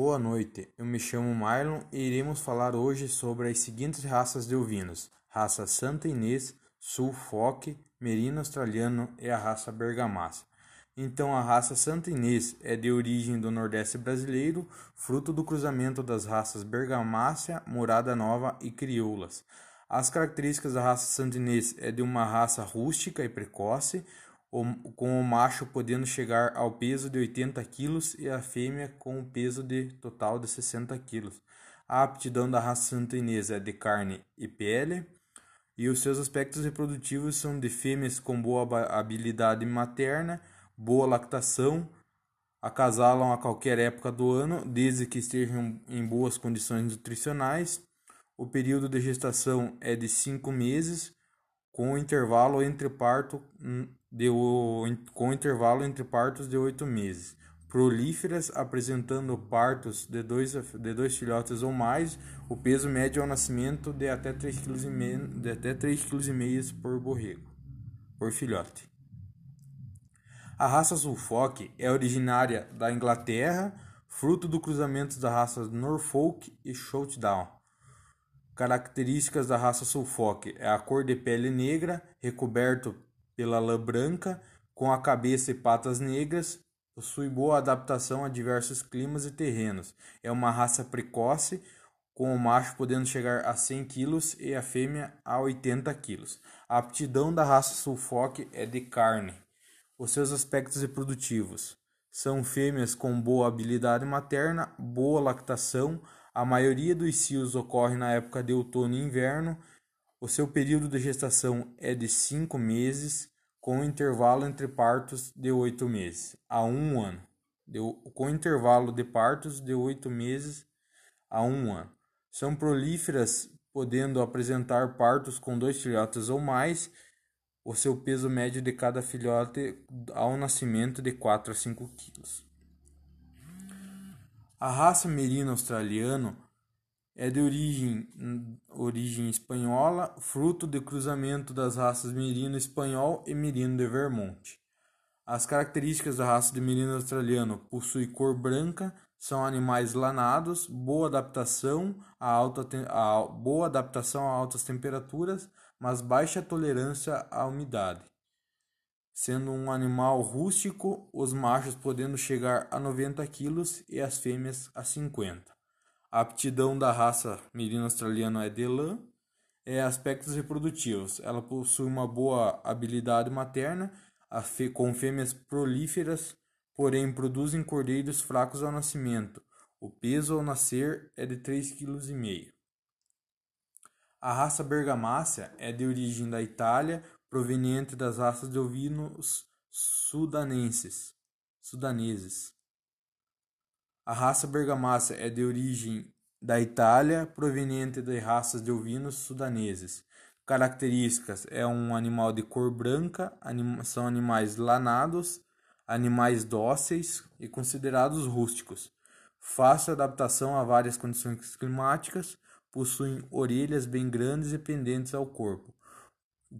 Boa noite, eu me chamo Marlon e iremos falar hoje sobre as seguintes raças de ovinos: raça Santa Inês, Suffolk, Merino Australiano e a raça Bergamasca. Então, a raça Santa Inês é de origem do Nordeste brasileiro, fruto do cruzamento das raças Bergamácia, Morada Nova e Crioulas. As características da raça Santa Inês é de uma raça rústica e precoce, com o macho podendo chegar ao peso de 80 kg e a fêmea com o peso de total de 60 kg. A aptidão da raça santanesa é de carne e pele, e os seus aspectos reprodutivos são de fêmeas com boa habilidade materna, boa lactação, acasalam a qualquer época do ano, desde que estejam em boas condições nutricionais. O período de gestação é de 5 meses, com intervalo entre parto hum, de, com intervalo entre partos de oito meses. Prolíferas, apresentando partos de dois, de dois filhotes ou mais, o peso médio ao nascimento de até 3,5 kg, de até 3 kg por borrego, por filhote. A raça Suffolk é originária da Inglaterra, fruto do cruzamento das raças Norfolk e Showdown. Características da raça Suffolk é a cor de pele negra, recoberto pela lã branca, com a cabeça e patas negras, possui boa adaptação a diversos climas e terrenos. É uma raça precoce, com o macho podendo chegar a 100 kg e a fêmea a 80 kg. A aptidão da raça Suffolk é de carne. Os seus aspectos reprodutivos são fêmeas com boa habilidade materna, boa lactação. A maioria dos cios ocorre na época de outono e inverno o seu período de gestação é de cinco meses, com intervalo entre partos de oito meses a um ano. De, com intervalo de partos de oito meses a um ano. São prolíferas, podendo apresentar partos com dois filhotes ou mais. O seu peso médio de cada filhote ao nascimento de 4 a 5 quilos. A raça merino australiano é de origem, origem espanhola, fruto do cruzamento das raças Merino espanhol e Merino de Vermont. As características da raça de Merino australiano possui cor branca, são animais lanados, boa adaptação a, alta, a boa adaptação a altas temperaturas, mas baixa tolerância à umidade. Sendo um animal rústico, os machos podendo chegar a 90 kg e as fêmeas a 50. A aptidão da raça merino australiana é de lã. É aspectos reprodutivos. Ela possui uma boa habilidade materna, com fêmeas prolíferas, porém produzem cordeiros fracos ao nascimento. O peso ao nascer é de 3,5 kg. A raça bergamácea é de origem da Itália, proveniente das raças de ovinos sudanenses. sudaneses. A raça bergamasca é de origem da Itália, proveniente de raças de ovinos sudaneses. Características: é um animal de cor branca, anim são animais lanados, animais dóceis e considerados rústicos. Fácil adaptação a várias condições climáticas, possuem orelhas bem grandes e pendentes ao corpo,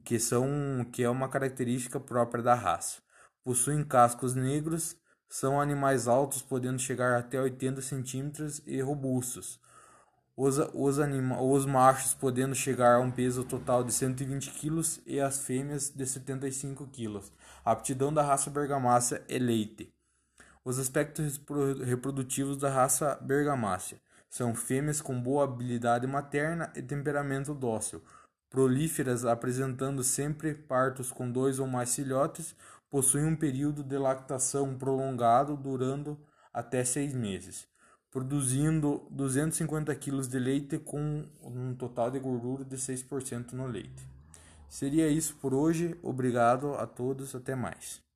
que são que é uma característica própria da raça. Possuem cascos negros são animais altos, podendo chegar até 80 centímetros e robustos. Os, os, anima, os machos podendo chegar a um peso total de 120 kg e as fêmeas de 75 kg. A aptidão da raça bergamácea é leite. Os aspectos reprodutivos da raça bergamácea são fêmeas com boa habilidade materna e temperamento dócil, prolíferas apresentando sempre partos com dois ou mais filhotes, possuem um período de lactação prolongado durando até seis meses, produzindo 250 kg de leite com um total de gordura de 6% no leite. Seria isso por hoje. Obrigado a todos. Até mais.